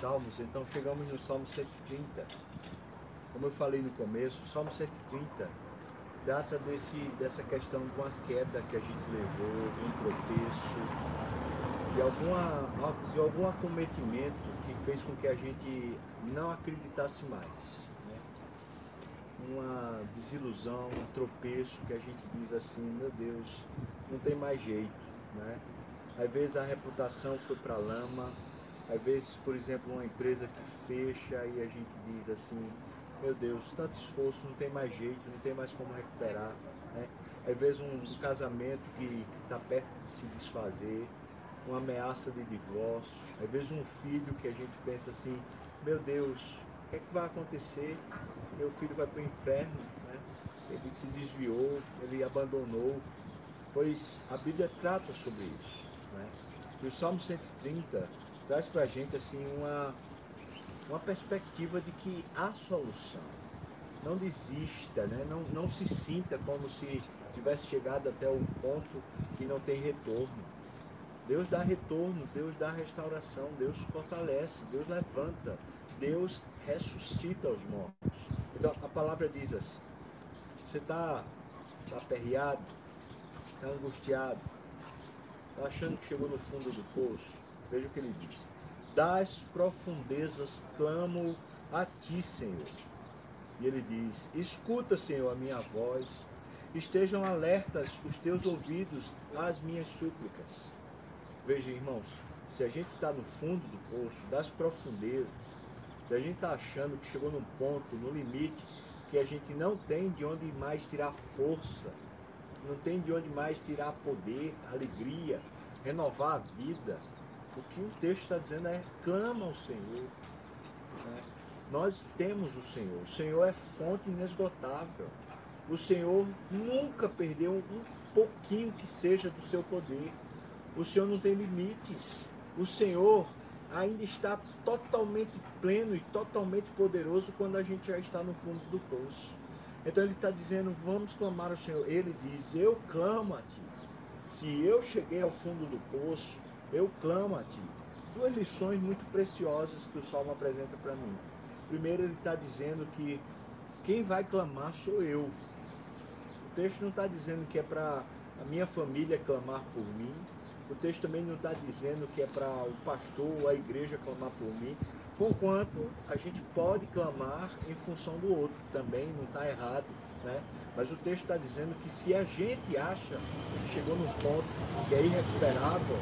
Salmos, então chegamos no Salmo 130. Como eu falei no começo, o Salmo 130 trata desse, dessa questão de uma queda que a gente levou, de um tropeço, de, alguma, de algum acometimento que fez com que a gente não acreditasse mais. Né? Uma desilusão, um tropeço que a gente diz assim, meu Deus, não tem mais jeito. Né? Às vezes a reputação foi para a lama, às vezes, por exemplo, uma empresa que fecha e a gente diz assim, meu Deus, tanto esforço, não tem mais jeito, não tem mais como recuperar. Né? Às vezes um, um casamento que está perto de se desfazer, uma ameaça de divórcio, às vezes um filho que a gente pensa assim, meu Deus, o que é que vai acontecer? Meu filho vai para o inferno, né? ele se desviou, ele abandonou, pois a Bíblia trata sobre isso. Né? E o Salmo 130 traz para a gente assim uma, uma perspectiva de que há solução. Não desista, né? não, não se sinta como se tivesse chegado até o ponto que não tem retorno. Deus dá retorno, Deus dá restauração, Deus fortalece, Deus levanta, Deus ressuscita os mortos. Então a palavra diz assim: você está tá aperreado, está angustiado, está achando que chegou no fundo do poço, Veja o que ele diz: Das profundezas clamo a ti, Senhor. E ele diz: Escuta, Senhor, a minha voz. Estejam alertas os teus ouvidos às minhas súplicas. Veja, irmãos, se a gente está no fundo do poço, das profundezas, se a gente está achando que chegou num ponto, no limite, que a gente não tem de onde mais tirar força, não tem de onde mais tirar poder, alegria, renovar a vida, o que o texto está dizendo é clama ao Senhor. Né? Nós temos o Senhor. O Senhor é fonte inesgotável. O Senhor nunca perdeu um pouquinho que seja do seu poder. O Senhor não tem limites. O Senhor ainda está totalmente pleno e totalmente poderoso quando a gente já está no fundo do poço. Então ele está dizendo: vamos clamar ao Senhor. Ele diz: Eu clamo a ti. Se eu cheguei ao fundo do poço, eu clamo a ti. Duas lições muito preciosas que o Salmo apresenta para mim. Primeiro, ele está dizendo que quem vai clamar sou eu. O texto não está dizendo que é para a minha família clamar por mim. O texto também não está dizendo que é para o pastor ou a igreja clamar por mim. Conquanto a gente pode clamar em função do outro também, não está errado. Né? Mas o texto está dizendo que se a gente acha que chegou num ponto que é irrecuperável,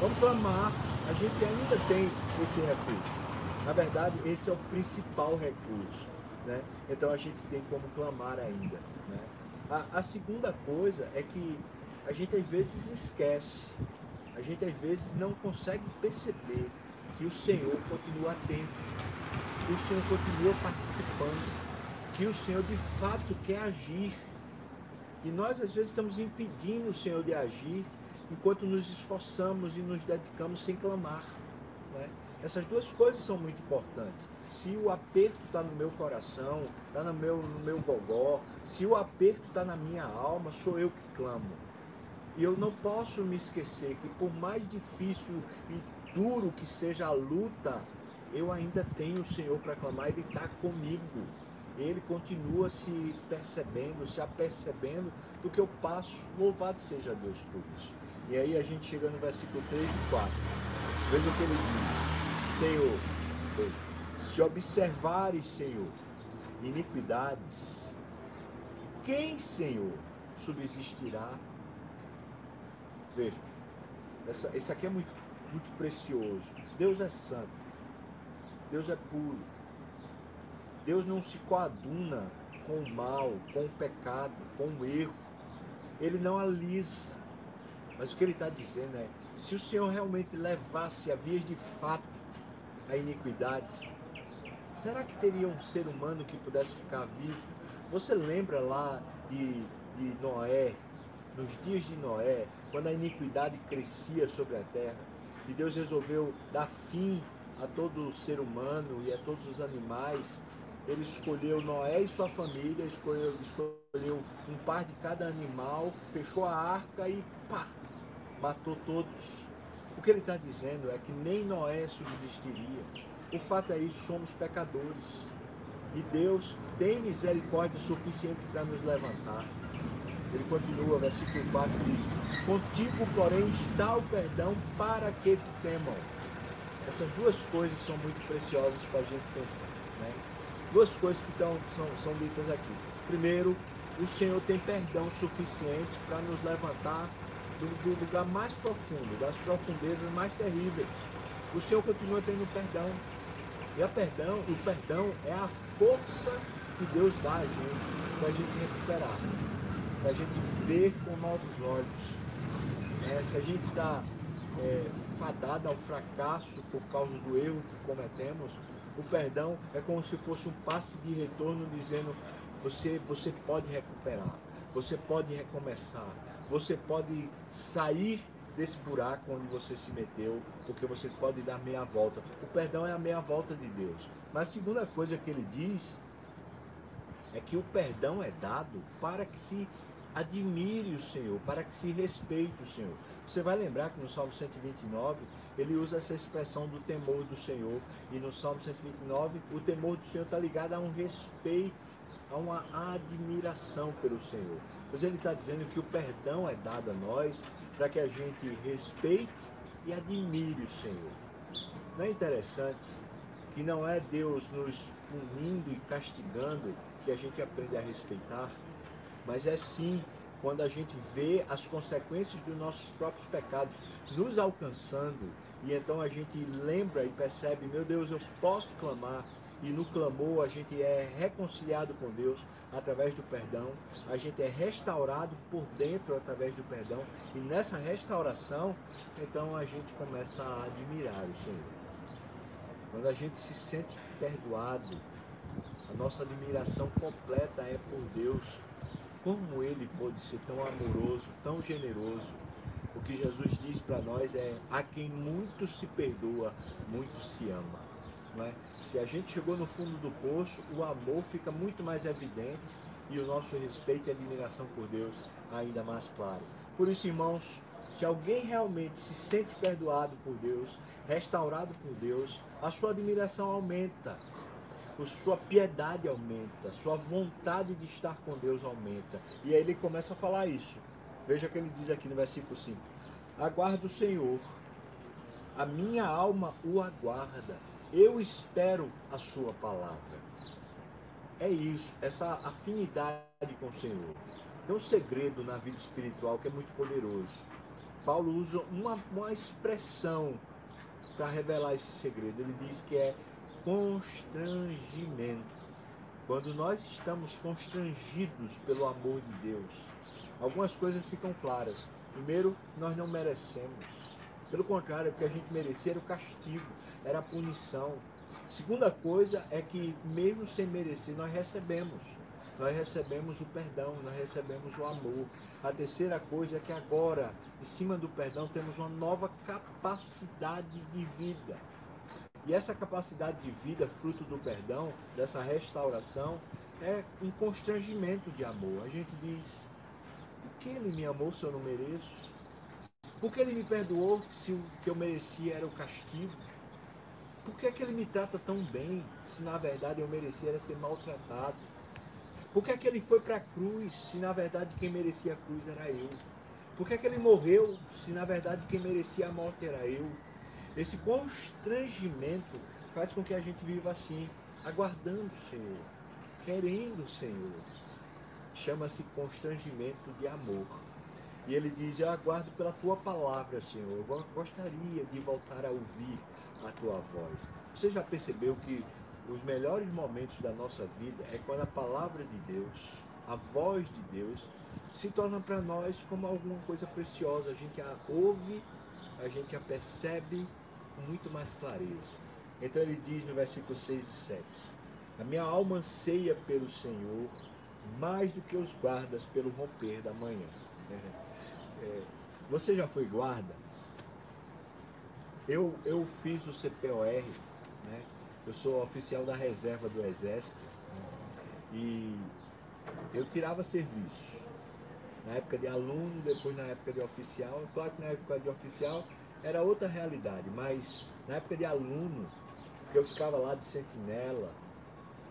vamos clamar. A gente ainda tem esse recurso. Na verdade, esse é o principal recurso. Né? Então a gente tem como clamar ainda. Né? A, a segunda coisa é que a gente às vezes esquece, a gente às vezes não consegue perceber que o Senhor continua atento, que o Senhor continua participando, que o Senhor de fato quer agir. E nós às vezes estamos impedindo o Senhor de agir enquanto nos esforçamos e nos dedicamos sem clamar. É? Essas duas coisas são muito importantes. Se o aperto está no meu coração, está no meu, no meu gogó, se o aperto está na minha alma, sou eu que clamo. E eu não posso me esquecer que por mais difícil e duro que seja a luta, eu ainda tenho o Senhor para clamar, Ele está comigo ele continua se percebendo, se apercebendo do que eu passo. Louvado seja Deus por isso. E aí a gente chega no versículo 3 e 4. Veja o que ele diz: Senhor, se observares, Senhor, iniquidades, quem, Senhor, subsistirá? Veja, essa, esse aqui é muito, muito precioso. Deus é santo, Deus é puro. Deus não se coaduna com o mal, com o pecado, com o erro. Ele não alisa. Mas o que ele está dizendo é: se o Senhor realmente levasse a vias de fato a iniquidade, será que teria um ser humano que pudesse ficar vivo? Você lembra lá de, de Noé, nos dias de Noé, quando a iniquidade crescia sobre a terra e Deus resolveu dar fim a todo ser humano e a todos os animais ele escolheu Noé e sua família, escolheu, escolheu um par de cada animal, fechou a arca e pá, matou todos. O que ele está dizendo é que nem Noé subsistiria, O fato é isso, somos pecadores. E Deus tem misericórdia suficiente para nos levantar. Ele continua, versículo 4 diz: Contigo, porém, está o perdão para que te temam. Essas duas coisas são muito preciosas para a gente pensar. Né? Duas coisas que estão, são, são ditas aqui. Primeiro, o Senhor tem perdão suficiente para nos levantar do, do, lugar mais profundo, das profundezas mais terríveis. O Senhor continua tendo perdão. E a perdão, o perdão é a força que Deus dá a gente para a gente recuperar, para a gente ver com nossos olhos. É, se a gente está é, fadado ao fracasso por causa do erro que cometemos, o perdão é como se fosse um passe de retorno dizendo você, você pode recuperar, você pode recomeçar, você pode sair desse buraco onde você se meteu, porque você pode dar meia volta. O perdão é a meia volta de Deus. Mas a segunda coisa que ele diz é que o perdão é dado para que se admire o Senhor, para que se respeite o Senhor. Você vai lembrar que no Salmo 129 ele usa essa expressão do temor do Senhor, e no Salmo 129 o temor do Senhor está ligado a um respeito, a uma admiração pelo Senhor. Pois ele está dizendo que o perdão é dado a nós para que a gente respeite e admire o Senhor. Não é interessante que não é Deus nos punindo e castigando que a gente aprende a respeitar? Mas é sim quando a gente vê as consequências dos nossos próprios pecados nos alcançando e então a gente lembra e percebe, meu Deus, eu posso clamar e no clamor a gente é reconciliado com Deus através do perdão, a gente é restaurado por dentro através do perdão e nessa restauração então a gente começa a admirar o Senhor. Quando a gente se sente perdoado, a nossa admiração completa é por Deus como ele pode ser tão amoroso, tão generoso. O que Jesus diz para nós é: a quem muito se perdoa, muito se ama. É? Se a gente chegou no fundo do poço, o amor fica muito mais evidente e o nosso respeito e admiração por Deus ainda mais claro. Por isso, irmãos, se alguém realmente se sente perdoado por Deus, restaurado por Deus, a sua admiração aumenta, sua piedade aumenta, sua vontade de estar com Deus aumenta. E aí ele começa a falar isso. Veja o que ele diz aqui no versículo 5. Aguardo o Senhor, a minha alma o aguarda, eu espero a sua palavra. É isso, essa afinidade com o Senhor. Tem um segredo na vida espiritual que é muito poderoso. Paulo usa uma, uma expressão para revelar esse segredo. Ele diz que é constrangimento. Quando nós estamos constrangidos pelo amor de Deus, algumas coisas ficam claras. Primeiro, nós não merecemos. Pelo contrário, o que a gente merecia era o castigo, era a punição. Segunda coisa é que, mesmo sem merecer, nós recebemos. Nós recebemos o perdão, nós recebemos o amor. A terceira coisa é que agora, em cima do perdão, temos uma nova capacidade de vida. E essa capacidade de vida, fruto do perdão, dessa restauração, é um constrangimento de amor. A gente diz: por que ele me amou se eu não mereço? Por que ele me perdoou se o que eu merecia era o castigo? Por que, é que ele me trata tão bem se na verdade eu merecia era ser maltratado? Por que, é que ele foi para a cruz se na verdade quem merecia a cruz era eu? Por que, é que ele morreu se na verdade quem merecia a morte era eu? Esse constrangimento faz com que a gente viva assim, aguardando o Senhor, querendo o Senhor. Chama-se constrangimento de amor. E ele diz: Eu aguardo pela tua palavra, Senhor. Eu gostaria de voltar a ouvir a tua voz. Você já percebeu que os melhores momentos da nossa vida é quando a palavra de Deus, a voz de Deus, se torna para nós como alguma coisa preciosa. A gente a ouve, a gente a percebe com muito mais clareza. Então ele diz no versículo 6 e 7: A minha alma anseia pelo Senhor mais do que os guardas pelo romper da manhã. É, é, você já foi guarda? Eu, eu fiz o CPOR, né? eu sou oficial da reserva do Exército né? e eu tirava serviço. Na época de aluno, depois na época de oficial. Claro que na época de oficial era outra realidade, mas na época de aluno, que eu ficava lá de sentinela,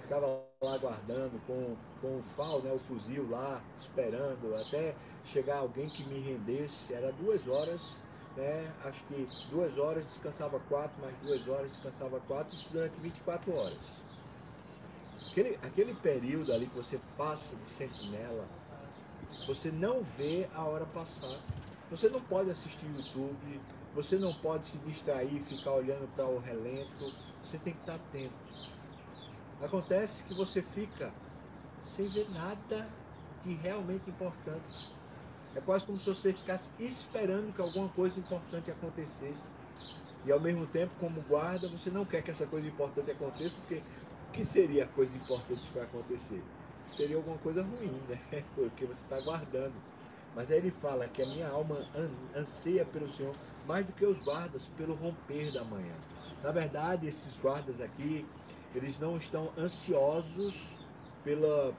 ficava lá guardando com, com o FAL, né, o fuzil lá, esperando até chegar alguém que me rendesse. Era duas horas, né, acho que duas horas descansava quatro, mais duas horas descansava quatro, isso durante 24 horas. Aquele, aquele período ali que você passa de sentinela, você não vê a hora passar. Você não pode assistir YouTube, você não pode se distrair, ficar olhando para o relento, você tem que estar atento. Acontece que você fica sem ver nada de realmente importante. É quase como se você ficasse esperando que alguma coisa importante acontecesse. E ao mesmo tempo, como guarda, você não quer que essa coisa importante aconteça, porque o que seria a coisa importante para acontecer? Seria alguma coisa ruim, né? Porque você está guardando. Mas aí ele fala que a minha alma anseia pelo Senhor mais do que os guardas, pelo romper da manhã. Na verdade, esses guardas aqui, eles não estão ansiosos pela,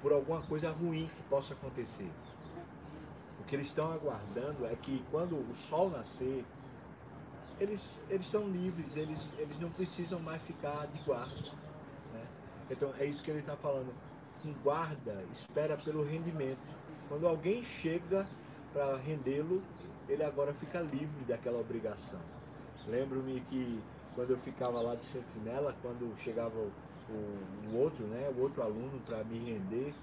por alguma coisa ruim que possa acontecer. O que eles estão aguardando é que quando o sol nascer, eles, eles estão livres, eles, eles não precisam mais ficar de guarda. Né? Então é isso que ele está falando. Um guarda espera pelo rendimento. Quando alguém chega para rendê-lo, ele agora fica livre daquela obrigação. Lembro-me que quando eu ficava lá de sentinela, quando chegava o, o, outro, né, o outro aluno para me render,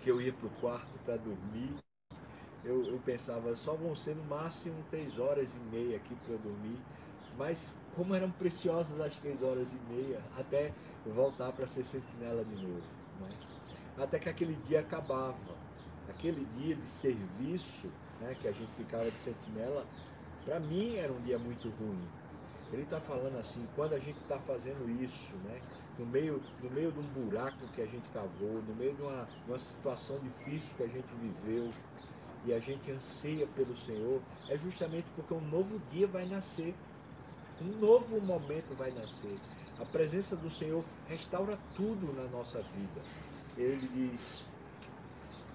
que eu ia para o quarto para dormir, eu, eu, pensava, só vão ser no máximo três horas e meia aqui para eu dormir, mas como eram preciosas as três horas e meia, até voltar para ser sentinela de novo. Né? Até que aquele dia acabava, aquele dia de serviço, né, que a gente ficava de sentinela, para mim era um dia muito ruim, ele está falando assim, quando a gente está fazendo isso, né, no meio, no meio de um buraco que a gente cavou, no meio de uma, uma situação difícil que a gente viveu, e a gente anseia pelo Senhor, é justamente porque um novo dia vai nascer, um novo momento vai nascer. A presença do Senhor restaura tudo na nossa vida. Ele diz: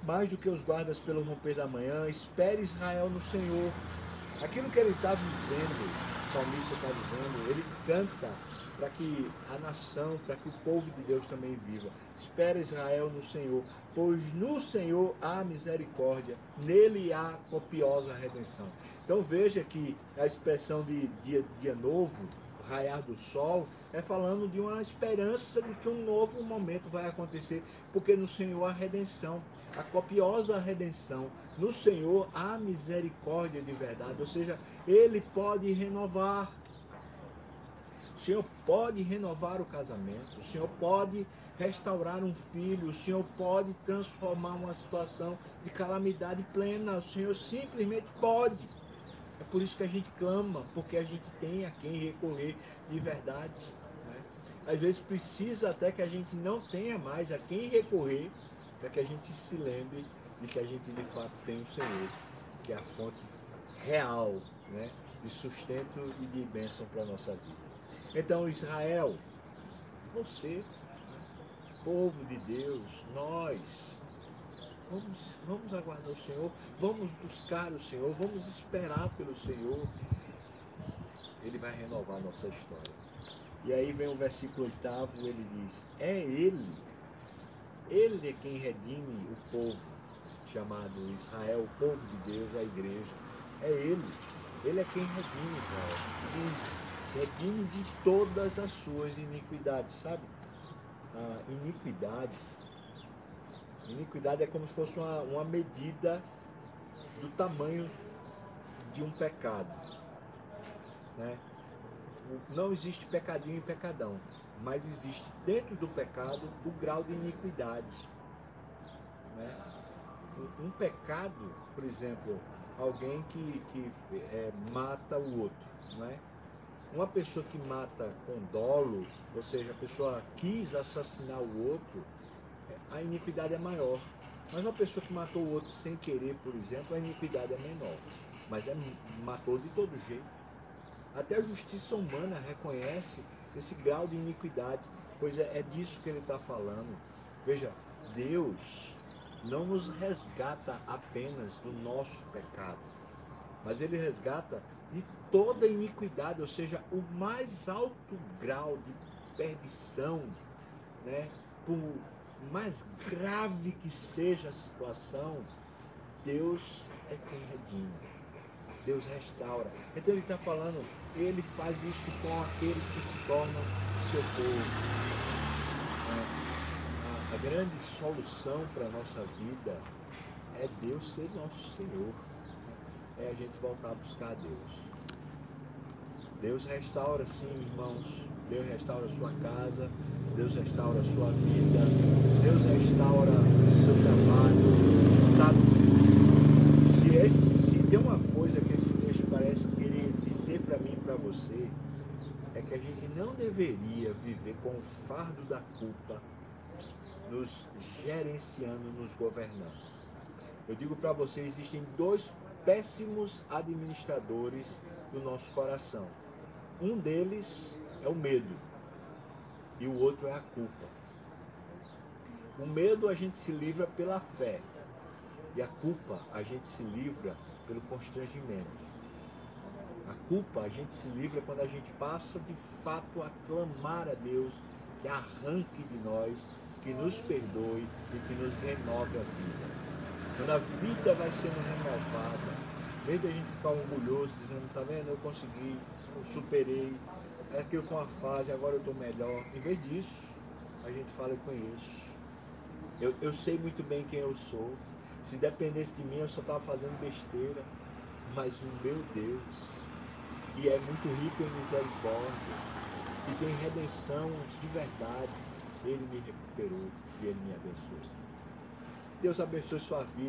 mais do que os guardas pelo romper da manhã, espere Israel no Senhor. Aquilo que ele está vivendo, salmista está dizendo, ele canta para que a nação, para que o povo de Deus também viva. Espera Israel no Senhor, pois no Senhor há misericórdia, nele há copiosa redenção. Então veja que a expressão de dia, dia novo, raiar do sol, é falando de uma esperança de que um novo momento vai acontecer, porque no Senhor há redenção, a copiosa redenção. No Senhor há misericórdia de verdade, ou seja, Ele pode renovar. O Senhor pode renovar o casamento, o Senhor pode restaurar um filho, o Senhor pode transformar uma situação de calamidade plena, o Senhor simplesmente pode. É por isso que a gente clama, porque a gente tem a quem recorrer de verdade. Né? Às vezes precisa até que a gente não tenha mais a quem recorrer, para que a gente se lembre de que a gente de fato tem o Senhor, que é a fonte real né, de sustento e de bênção para a nossa vida. Então, Israel, você, povo de Deus, nós, Vamos, vamos aguardar o Senhor, vamos buscar o Senhor, vamos esperar pelo Senhor. Ele vai renovar nossa história. E aí vem o versículo oitavo, ele diz: É Ele, Ele é quem redime o povo chamado Israel, o povo de Deus, a igreja. É Ele, Ele é quem redime Israel. Diz: redime de todas as suas iniquidades, sabe? A iniquidade Iniquidade é como se fosse uma, uma medida do tamanho de um pecado. Né? Não existe pecadinho e pecadão, mas existe dentro do pecado o grau de iniquidade. Né? Um, pecado, por exemplo, alguém que, que é, mata o outro. Né? Uma pessoa que mata com dolo, ou seja, a pessoa quis assassinar o outro, a iniquidade é maior. Mas uma pessoa que matou o outro sem querer, por exemplo, a iniquidade é menor. Mas é, matou de todo jeito. Até a justiça humana reconhece esse grau de iniquidade, pois é, é disso que ele está falando. Veja, Deus não nos resgata apenas do nosso pecado, mas ele resgata de toda iniquidade, ou seja, o mais alto grau de perdição, né? por mais grave que seja a situação, Deus é quem redime. Deus restaura. Então ele está falando, ele faz isso com aqueles que se tornam seu povo. A, a grande solução para a nossa vida é Deus ser nosso Senhor. É a gente voltar a buscar Deus. Deus restaura sim, irmãos. Deus restaura a sua casa. Deus restaura a sua vida. Deus restaura o seu trabalho. Sabe? Se, esse, se tem uma coisa que esse texto parece querer dizer para mim e para você, é que a gente não deveria viver com o fardo da culpa nos gerenciando, nos governando. Eu digo para você, existem dois péssimos administradores do nosso coração. Um deles é o medo e o outro é a culpa. O medo a gente se livra pela fé e a culpa a gente se livra pelo constrangimento. A culpa a gente se livra quando a gente passa de fato a clamar a Deus que arranque de nós, que nos perdoe e que nos renove a vida. Quando a vida vai sendo renovada, em vez de a gente ficar orgulhoso, dizendo, tá vendo, eu consegui, eu superei, é aquilo foi uma fase, agora eu estou melhor. Em vez disso, a gente fala, eu conheço. Eu, eu sei muito bem quem eu sou. Se dependesse de mim, eu só estava fazendo besteira. Mas o meu Deus, e é muito rico em misericórdia, e tem redenção de verdade, ele me recuperou e ele me abençoou. Deus abençoe sua vida.